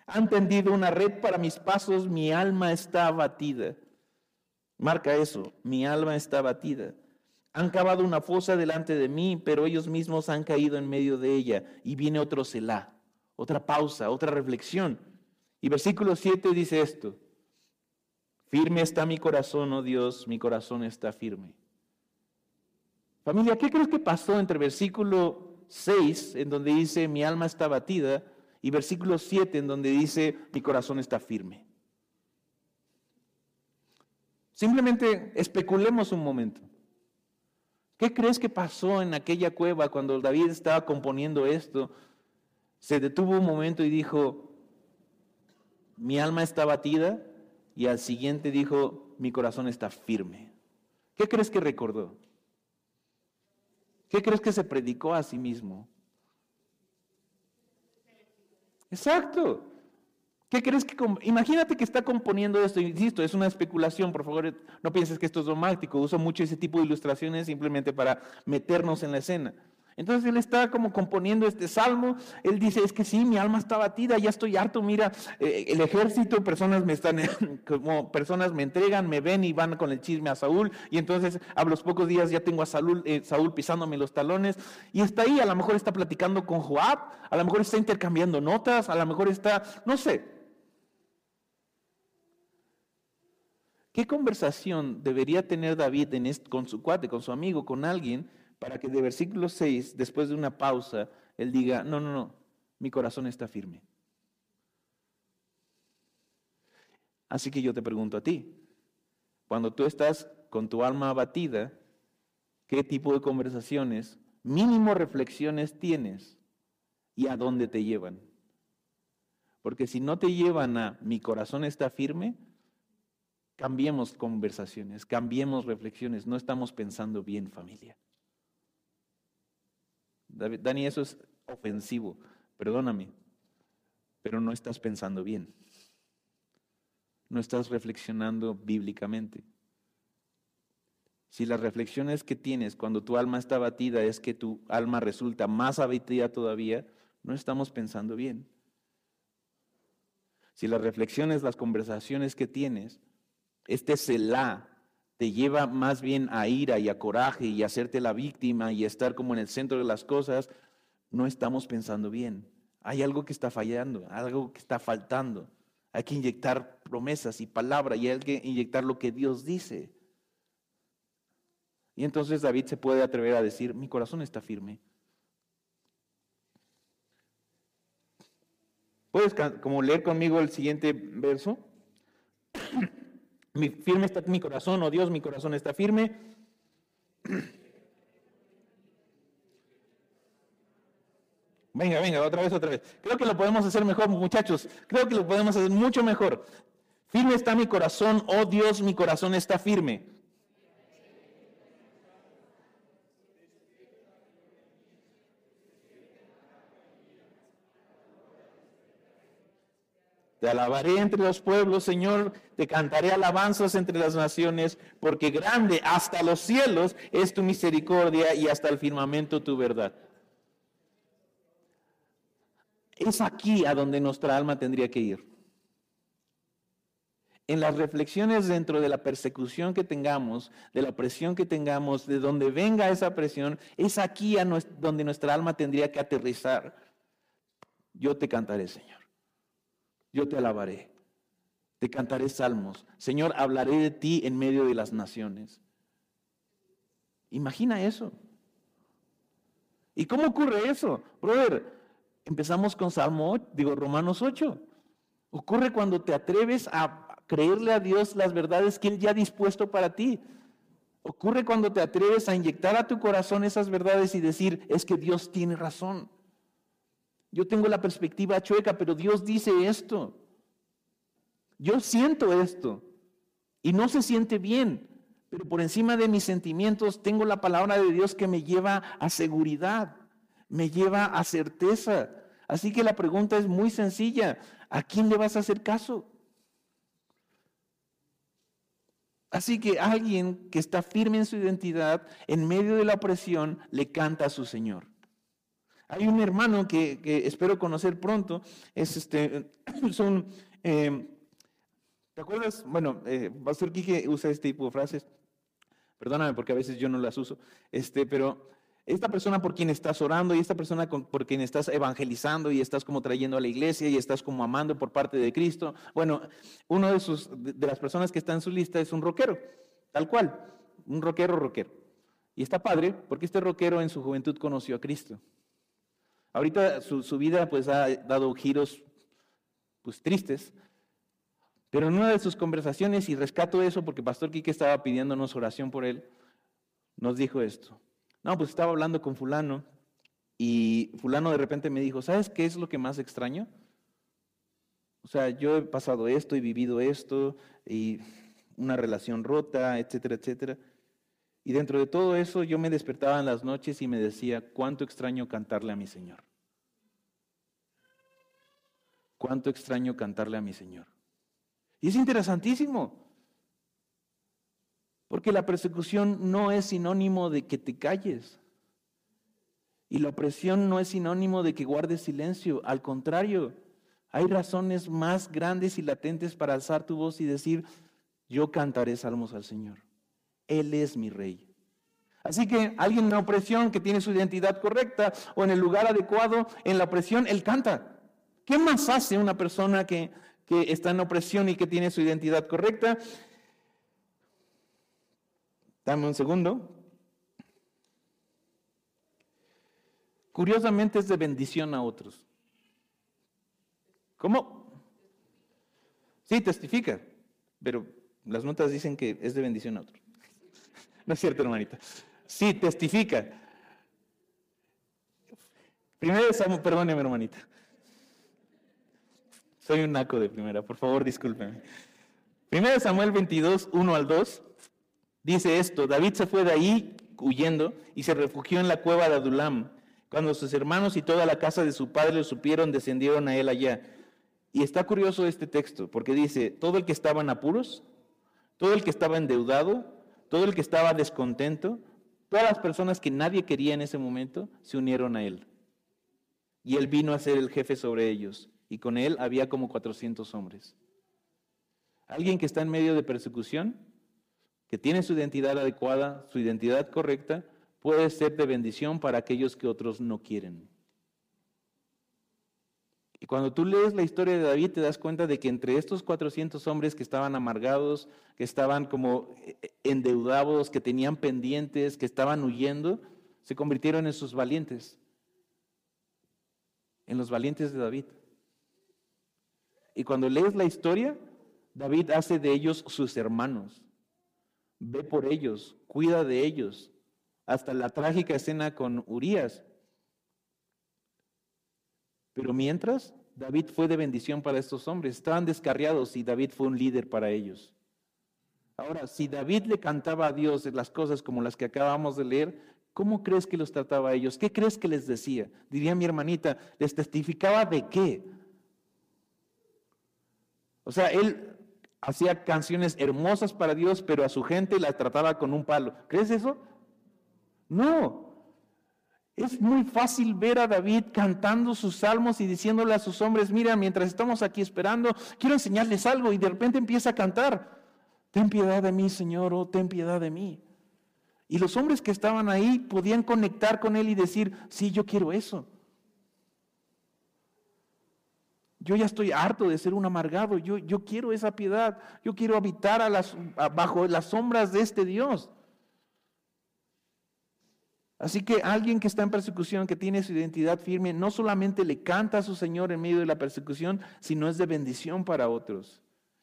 Han tendido una red para mis pasos, mi alma está abatida. Marca eso, mi alma está abatida. Han cavado una fosa delante de mí, pero ellos mismos han caído en medio de ella. Y viene otro Selah, otra pausa, otra reflexión. Y versículo 7 dice esto. Firme está mi corazón, oh Dios, mi corazón está firme. Familia, ¿qué crees que pasó entre versículo 6, en donde dice mi alma está batida, y versículo 7, en donde dice mi corazón está firme? Simplemente especulemos un momento. ¿Qué crees que pasó en aquella cueva cuando David estaba componiendo esto? Se detuvo un momento y dijo, mi alma está batida y al siguiente dijo, mi corazón está firme. ¿Qué crees que recordó? ¿Qué crees que se predicó a sí mismo? Exacto. ¿Qué crees que.? Imagínate que está componiendo esto, insisto, es una especulación, por favor, no pienses que esto es dramático. Uso mucho ese tipo de ilustraciones simplemente para meternos en la escena. Entonces él está como componiendo este salmo, él dice, es que sí, mi alma está batida, ya estoy harto, mira, eh, el ejército, personas me están, [LAUGHS] como personas me entregan, me ven y van con el chisme a Saúl, y entonces a los pocos días ya tengo a Saúl, eh, Saúl pisándome los talones, y está ahí, a lo mejor está platicando con Joab, a lo mejor está intercambiando notas, a lo mejor está, no sé, ¿Qué conversación debería tener David con su cuate, con su amigo, con alguien, para que de versículo 6, después de una pausa, él diga, no, no, no, mi corazón está firme? Así que yo te pregunto a ti, cuando tú estás con tu alma abatida, ¿qué tipo de conversaciones, mínimo reflexiones tienes y a dónde te llevan? Porque si no te llevan a mi corazón está firme, cambiemos conversaciones, cambiemos reflexiones, no estamos pensando bien familia. Dani, eso es ofensivo, perdóname, pero no estás pensando bien. No estás reflexionando bíblicamente. Si las reflexiones que tienes cuando tu alma está abatida es que tu alma resulta más abatida todavía, no estamos pensando bien. Si las reflexiones, las conversaciones que tienes, este Selah te lleva más bien a ira y a coraje y a hacerte la víctima y a estar como en el centro de las cosas, no estamos pensando bien. Hay algo que está fallando, algo que está faltando. Hay que inyectar promesas y palabra y hay que inyectar lo que Dios dice. Y entonces David se puede atrever a decir, mi corazón está firme. ¿Puedes como leer conmigo el siguiente verso? Mi, firme está mi corazón, oh Dios, mi corazón está firme. Venga, venga, otra vez, otra vez. Creo que lo podemos hacer mejor, muchachos. Creo que lo podemos hacer mucho mejor. Firme está mi corazón, oh Dios, mi corazón está firme. Te alabaré entre los pueblos, Señor, te cantaré alabanzas entre las naciones, porque grande hasta los cielos es tu misericordia y hasta el firmamento tu verdad. Es aquí a donde nuestra alma tendría que ir. En las reflexiones dentro de la persecución que tengamos, de la presión que tengamos, de donde venga esa presión, es aquí a donde nuestra alma tendría que aterrizar. Yo te cantaré, Señor yo te alabaré. Te cantaré salmos. Señor, hablaré de ti en medio de las naciones. Imagina eso. ¿Y cómo ocurre eso? Brother, empezamos con Salmo, digo, Romanos 8. Ocurre cuando te atreves a creerle a Dios las verdades que Él ya ha dispuesto para ti. Ocurre cuando te atreves a inyectar a tu corazón esas verdades y decir, es que Dios tiene razón. Yo tengo la perspectiva chueca, pero Dios dice esto. Yo siento esto y no se siente bien, pero por encima de mis sentimientos tengo la palabra de Dios que me lleva a seguridad, me lleva a certeza. Así que la pregunta es muy sencilla. ¿A quién le vas a hacer caso? Así que alguien que está firme en su identidad, en medio de la opresión, le canta a su Señor. Hay un hermano que, espero conocer pronto, es este, [CLEARS THROAT] son, em, ¿te acuerdas? Bueno, eh, Pastor Quique usa este tipo de frases, perdóname porque a veces yo no las uso, este, pero esta persona por quien estás orando y esta persona por quien estás evangelizando y estás como trayendo a la iglesia y estás como amando por parte de Cristo. Bueno, uno de, sus, de las personas que está en su lista es un rockero, tal cual, un rockero rockero. Y está padre porque este rockero en su juventud conoció a Cristo. Ahorita su, vida pues ha dado giros pues tristes, pero en una de sus conversaciones, y rescato eso porque Pastor Quique estaba pidiéndonos oración por él, nos dijo esto. No, pues estaba hablando con fulano y fulano de repente me dijo, ¿sabes qué es lo que más extraño? O sea, yo he pasado esto y vivido esto y una relación rota, etcétera, etcétera. Y dentro de todo eso yo me despertaba en las noches y me decía, cuánto extraño cantarle a mi Señor. Cuánto extraño cantarle a mi Señor. Y es interesantísimo, porque la persecución no es sinónimo de que te calles. Y la opresión no es sinónimo de que guardes silencio. Al contrario, hay razones más grandes y latentes para alzar tu voz y decir, yo cantaré salmos al Señor. Él es mi rey. Así que alguien en la opresión que tiene su identidad correcta o en el lugar adecuado en la opresión, él canta. ¿Qué más hace una persona que, que está en opresión y que tiene su identidad correcta? Dame un segundo. Curiosamente es de bendición a otros. ¿Cómo? Sí, testifica. pero las notas dicen que es de bendición a otro. No es cierto, hermanita. Sí, testifica. Primero Samuel, perdóneme, hermanita. Soy un naco de primera, por favor, discúlpeme. Primero Samuel 22, 1 al 2, dice esto, David se fue de ahí huyendo y se refugió en la cueva de Adulam. Cuando sus hermanos y toda la casa de su padre lo supieron, descendieron a él allá. Y está curioso este texto, porque dice, todo el que estaba en apuros, todo el que estaba endeudado, todo el que estaba descontento, todas las personas que nadie quería en ese momento, se unieron a él. Y él vino a ser el jefe sobre ellos, y con él había como 400 hombres. Alguien que está en medio de persecución, que tiene su identidad adecuada, su identidad correcta, puede ser de bendición para aquellos que otros no quieren. Y cuando tú lees la historia de David te das cuenta de que entre estos 400 hombres que estaban amargados, que estaban como eh, endeudados, que tenían pendientes, que estaban huyendo, se convirtieron en sus valientes, en los valientes de David. Y cuando lees la historia, David hace de ellos sus hermanos, ve por ellos, cuida de ellos, hasta la trágica escena con Urias. Pero mientras, David fue de bendición para estos hombres. Estaban descarriados y David fue un líder para ellos. Ahora, si David le cantaba a Dios las cosas como las que acabamos de leer, ¿cómo crees que los trataba a ellos? ¿Qué crees que les decía? Diría mi hermanita, ¿les testificaba de qué? O sea, él hacía canciones hermosas para Dios, pero a su gente la trataba con un palo. ¿Crees eso? No. Es muy fácil ver a David cantando sus salmos y diciéndole a sus hombres, mira, mientras estamos aquí esperando, quiero enseñarles algo y de repente empieza a cantar, ten piedad de mí, Señor, oh, ten piedad de mí. Y los hombres que estaban ahí podían conectar con él y decir, sí, yo quiero eso. Yo ya estoy harto de ser un amargado, yo, yo quiero esa piedad, yo quiero habitar bajo las sombras de este Dios. Así que alguien que está en persecución, que tiene su identidad firme, no solamente le canta a su Señor en medio de la persecución, sino es de bendición para otros.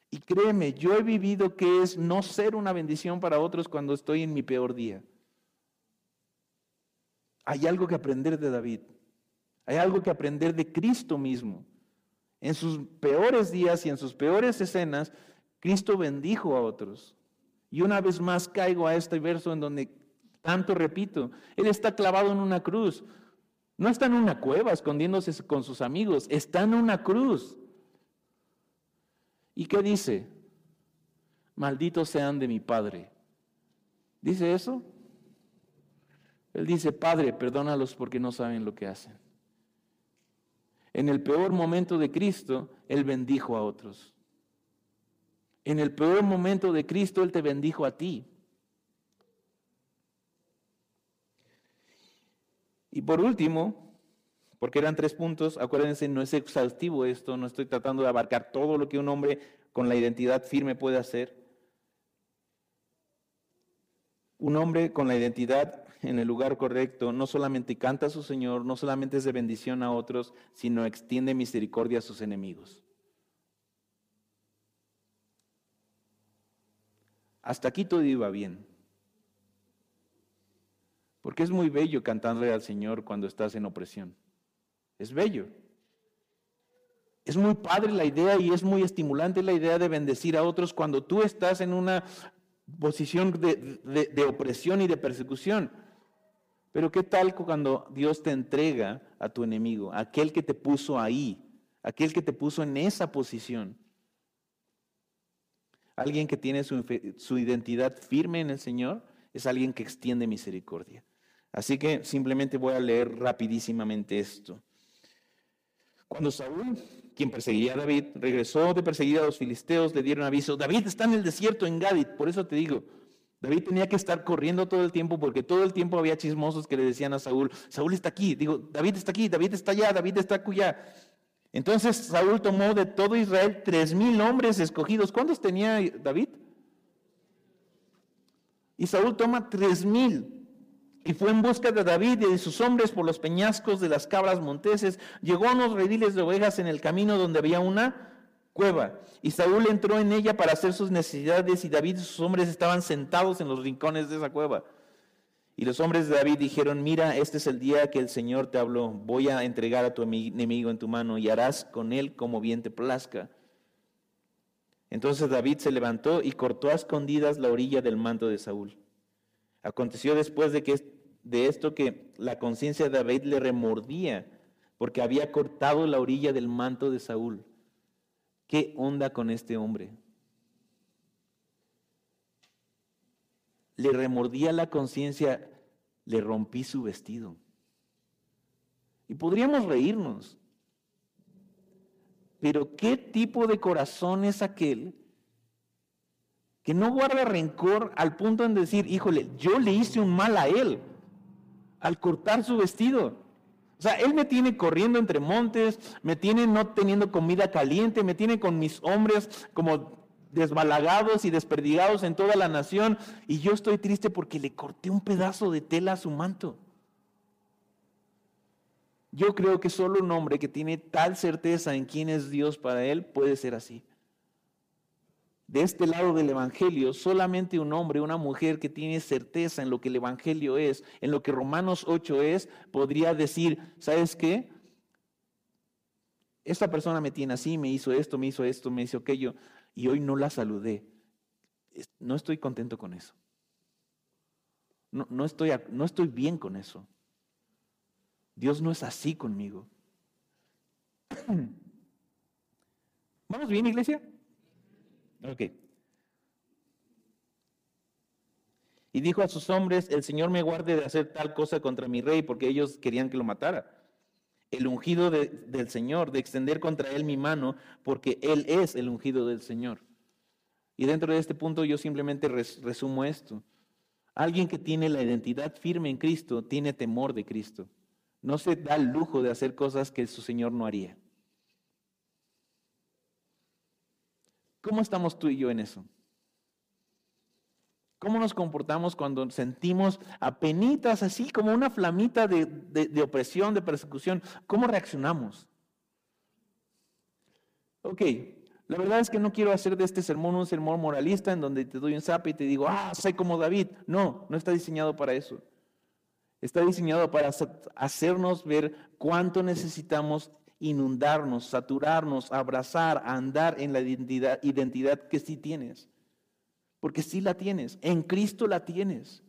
Y créeme, yo he vivido que es no ser una bendición para otros cuando estoy en mi peor día. Hay algo que aprender de David. Hay algo que aprender de Cristo mismo. En sus peores días y en sus peores escenas, Cristo bendijo a otros. Y una vez más caigo a este verso en donde tanto repito, Él está clavado en una cruz. No está en una cueva escondiéndose con sus amigos, está en una cruz. ¿Y qué dice? Malditos sean de mi Padre. ¿Dice eso? Él dice, Padre, perdónalos porque no saben lo que hacen. En el peor momento de Cristo, Él bendijo a otros. En el peor momento de Cristo, Él te bendijo a ti. Y por último, porque eran tres puntos, acuérdense, no es exhaustivo esto, no estoy tratando de abarcar todo lo que un hombre con la identidad firme puede hacer. Un hombre con la identidad en el lugar correcto no solamente canta a su Señor, no solamente es de bendición a otros, sino extiende misericordia a sus enemigos. Hasta aquí todo iba bien. Porque es muy bello cantarle al Señor cuando estás en opresión. Es bello. Es muy padre la idea y es muy estimulante la idea de bendecir a otros cuando tú estás en una posición de, opresión y de persecución. Pero ¿qué tal cuando Dios te entrega a tu enemigo, aquel que te puso ahí, aquel que te puso en esa posición? Alguien que tiene su identidad firme en el Señor es alguien que extiende misericordia. Así que simplemente voy a leer rapidísimamente esto. Cuando Saúl, quien perseguía a David, regresó de perseguir a los filisteos, le dieron aviso, David está en el desierto, en Gadit. Por eso te digo, David tenía que estar corriendo todo el tiempo porque todo el tiempo había chismosos que le decían a Saúl, Saúl está aquí, digo, David está aquí, David está allá, David está allá. Entonces Saúl tomó de todo Israel tres mil hombres escogidos. ¿Cuántos tenía David? Y Saúl toma tres mil y fue en busca de David y de sus hombres por los peñascos de las cabras monteses. Llegó a unos rediles de ovejas en el camino donde había una cueva. Y Saúl entró en ella para hacer sus necesidades y David y sus hombres estaban sentados en los rincones de esa cueva. Y los hombres de David dijeron, mira, este es el día que el Señor te habló, voy a entregar a tu enemigo en tu mano y harás con él como bien te plazca. Entonces David se levantó y cortó a escondidas la orilla del manto de Saúl. Aconteció después de, que, de esto que la conciencia de David le remordía porque había cortado la orilla del manto de Saúl. ¿Qué onda con este hombre? Le remordía la conciencia, le rompí su vestido. Y podríamos reírnos. Pero ¿qué tipo de corazón es aquel que no guarda rencor al punto en decir, híjole, yo le hice un mal a él al cortar su vestido? O sea, Él me tiene corriendo entre montes, me tiene no teniendo comida caliente, me tiene con mis hombres como desbalagados y desperdigados en toda la nación, y yo estoy triste porque le corté un pedazo de tela a su manto. Yo creo que solo un hombre que tiene tal certeza en quién es Dios para él puede ser así de este lado del Evangelio, solamente un hombre, una mujer que tiene certeza en lo que el Evangelio es, en lo que Romanos 8 es, podría decir, ¿sabes qué? Esta persona me tiene así, me hizo esto, me hizo esto, me hizo aquello, y hoy no la saludé. No estoy contento con eso. No, estoy, no estoy bien con eso. Dios no es así conmigo. [CLEARS THROAT] ¿Vamos bien, iglesia? Y dijo a sus hombres, el Señor me guarde de hacer tal cosa contra mi rey, porque ellos querían que lo matara. El ungido del Señor, de extender contra él mi mano, porque él es el ungido del Señor. Y dentro de este punto yo simplemente resumo esto. Alguien que tiene la identidad firme en Cristo tiene temor de Cristo. No se da el lujo de hacer cosas que su Señor no haría. ¿Cómo estamos tú y yo en eso? ¿Cómo nos comportamos cuando sentimos apenitas así como una flamita de, de, opresión, de persecución? ¿Cómo reaccionamos? Ok, la verdad es que no quiero hacer de este sermón un sermón moralista en donde te doy un zap y te digo, ah, soy como David. No, no está diseñado para eso. Está diseñado para hacernos ver cuánto necesitamos inundarnos, saturarnos, abrazar, andar en la identidad, identidad que sí tienes. Porque sí la tienes, en Cristo la tienes.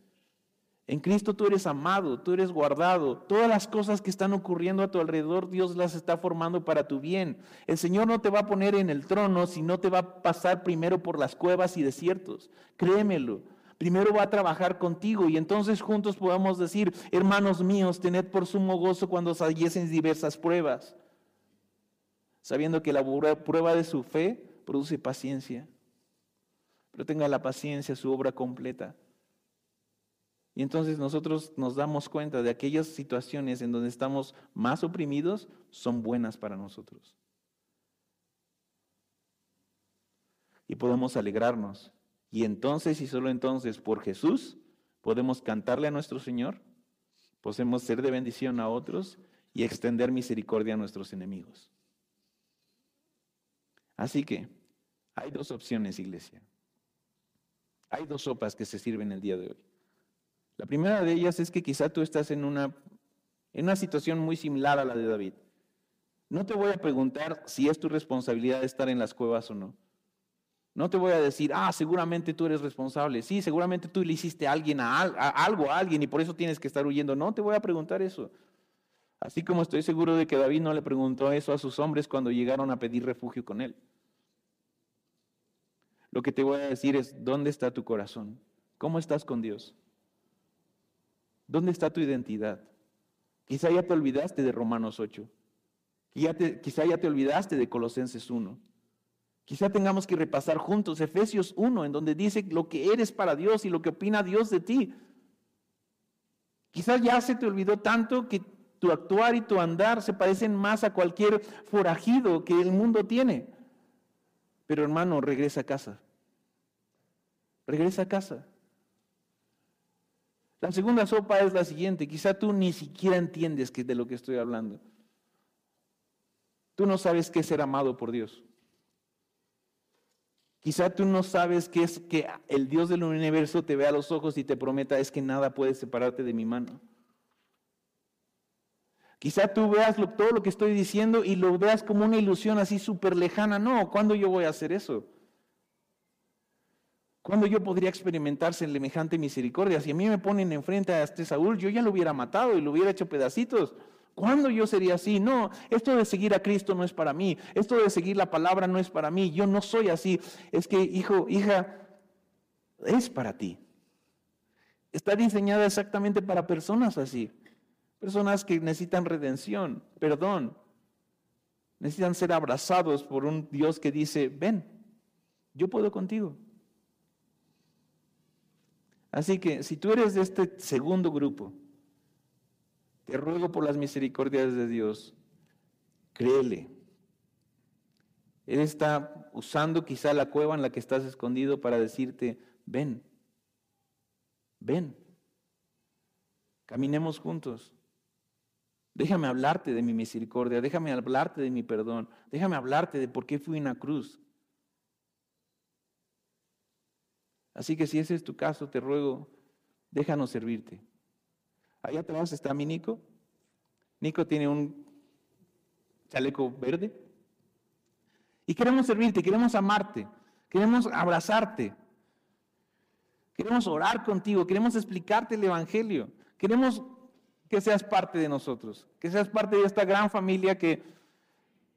En Cristo tú eres amado, tú eres guardado. Todas las cosas que están ocurriendo a tu alrededor, Dios las está formando para tu bien. El Señor no te va a poner en el trono si no te va a pasar primero por las cuevas y desiertos. Créemelo. Primero va a trabajar contigo y entonces juntos podamos decir, hermanos míos, tened por sumo gozo cuando os en diversas pruebas sabiendo que la prueba de su fe produce paciencia. Pero tenga la paciencia, su obra completa. Y entonces nosotros nos damos cuenta de aquellas situaciones en donde estamos más oprimidos son buenas para nosotros. Y podemos alegrarnos. Y entonces y solo entonces por Jesús podemos cantarle a nuestro Señor, podemos ser de bendición a otros y extender misericordia a nuestros enemigos. Así que hay dos opciones, iglesia. Hay dos sopas que se sirven el día de hoy. La primera de ellas es que quizá tú estás en una, en una situación muy similar a la de David. No te voy a preguntar si es tu responsabilidad estar en las cuevas o no. No te voy a decir, ah, seguramente tú eres responsable. Sí, seguramente tú le hiciste a alguien a, algo a alguien y por eso tienes que estar huyendo. No te voy a preguntar eso. Así como estoy seguro de que David no le preguntó eso a sus hombres cuando llegaron a pedir refugio con él. Lo que te voy a decir es, ¿dónde está tu corazón? ¿Cómo estás con Dios? ¿Dónde está tu identidad? Quizá ya te olvidaste de Romanos 8. Quizá, ya te olvidaste de Colosenses 1. Quizá tengamos que repasar juntos Efesios 1, en donde dice lo que eres para Dios y lo que opina Dios de ti. Quizás ya se te olvidó tanto que tu actuar y tu andar se parecen más a cualquier forajido que el mundo tiene. Pero hermano, regresa a casa. Regresa a casa. La segunda sopa es la siguiente. Quizá tú ni siquiera entiendes de lo que estoy hablando. Tú no sabes qué es ser amado por Dios. Quizá tú no sabes qué es que el Dios del universo te vea a los ojos y te prometa es que nada puede separarte de mi mano. Quizá tú veas todo lo que estoy diciendo y lo veas como una ilusión así súper lejana. No, ¿cuándo yo voy a hacer eso? ¿Cuándo yo podría experimentar semejante misericordia? Si a mí me ponen enfrente a este Saúl, yo ya lo hubiera matado y lo hubiera hecho pedacitos. ¿Cuándo yo sería así? No, esto de seguir a Cristo no es para mí. Esto de seguir la palabra no es para mí. Yo no soy así. Es que, hijo, hija, es para ti. Está diseñada exactamente para personas así. Personas que necesitan redención, perdón. Necesitan ser abrazados por un Dios que dice, ven, yo puedo contigo. Así que si tú eres de este segundo grupo, te ruego por las misericordias de Dios, créele. Él está usando quizá la cueva en la que estás escondido para decirte, ven, ven, caminemos juntos. Déjame hablarte de mi misericordia, déjame hablarte de mi perdón, déjame hablarte de por qué fui una cruz. Así que si ese es tu caso, te ruego, déjanos servirte. Allá atrás está mi Nico. Nico tiene un chaleco verde. Y queremos servirte, queremos amarte, queremos abrazarte. Queremos orar contigo, queremos explicarte el Evangelio. Queremos que seas parte de nosotros, que seas parte de esta gran familia que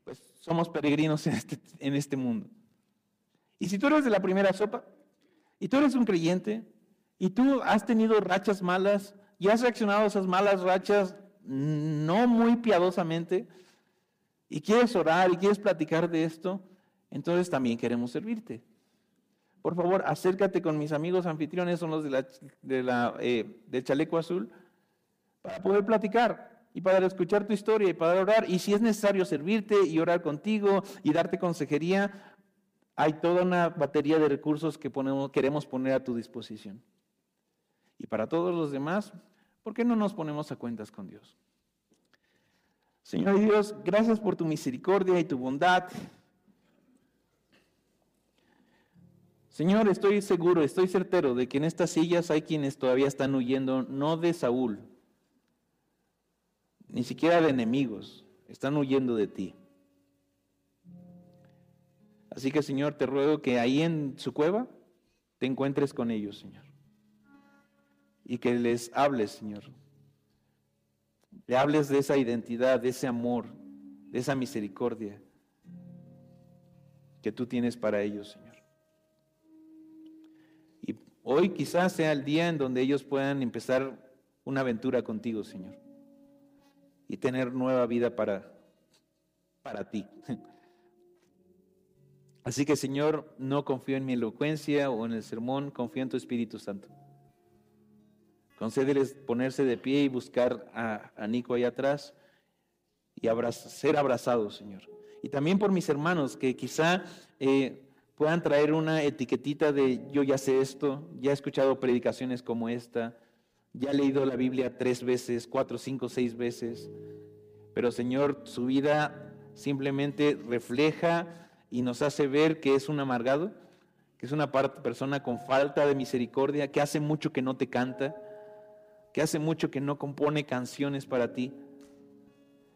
pues, somos peregrinos en este, en este mundo. Y si tú eres de la primera sopa, y tú eres un creyente y tú has tenido rachas malas y has reaccionado a esas malas rachas no muy piadosamente y quieres orar y quieres platicar de esto, entonces también queremos servirte. Por favor, acércate con mis amigos anfitriones, son los de la, de la eh, del chaleco azul, para poder platicar y para escuchar tu historia y para orar. Y si es necesario servirte y orar contigo y darte consejería, hay toda una batería de recursos que queremos poner a tu disposición. Y para todos los demás, ¿por qué no nos ponemos a cuentas con Dios? Señor Dios, gracias por tu misericordia y tu bondad. Señor, estoy seguro, estoy certero de que en estas sillas hay quienes todavía están huyendo, no de Saúl, ni siquiera de enemigos, están huyendo de ti. Así que Señor, te ruego que ahí en su cueva te encuentres con ellos, Señor. Y que les hables, Señor. Le hables de esa identidad, de ese amor, de esa misericordia que tú tienes para ellos, Señor. Y hoy quizás sea el día en donde ellos puedan empezar una aventura contigo, Señor. Y tener nueva vida para, para ti. [LAUGHS] Así que Señor, no confío en mi elocuencia o en el sermón, confío en tu Espíritu Santo. Concédeles ponerse de pie y buscar a, Nico ahí atrás y ser abrazados, Señor. Y también por mis hermanos que quizá eh, puedan traer una etiquetita de yo ya sé esto, ya he escuchado predicaciones como esta, ya he leído la Biblia tres veces, cuatro, cinco, seis veces, pero Señor, su vida simplemente refleja y nos hace ver que es un amargado, que es una persona con falta de misericordia, que hace mucho que no te canta, que hace mucho que no compone canciones para ti.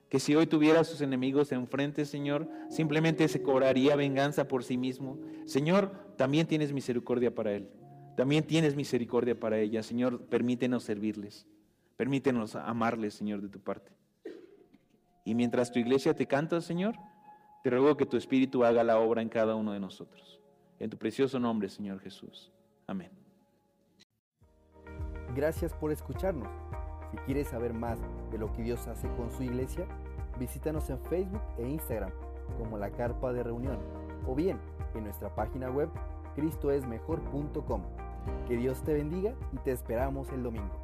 Que si hoy tuviera a sus enemigos enfrente, Señor, simplemente se cobraría venganza por sí mismo. Señor, también tienes misericordia para él. También tienes misericordia para ella. Señor, permítenos servirles. Permítenos amarles, Señor, de tu parte. Y mientras tu iglesia te canta, Señor, te ruego que tu Espíritu haga la obra en cada uno de nosotros. En tu precioso nombre, Señor Jesús. Amén. Gracias por escucharnos. Si quieres saber más de lo que Dios hace con su iglesia, visítanos en Facebook e Instagram como la Carpa de Reunión o bien en nuestra página web cristoesmejor.com. Que Dios te bendiga y te esperamos el domingo.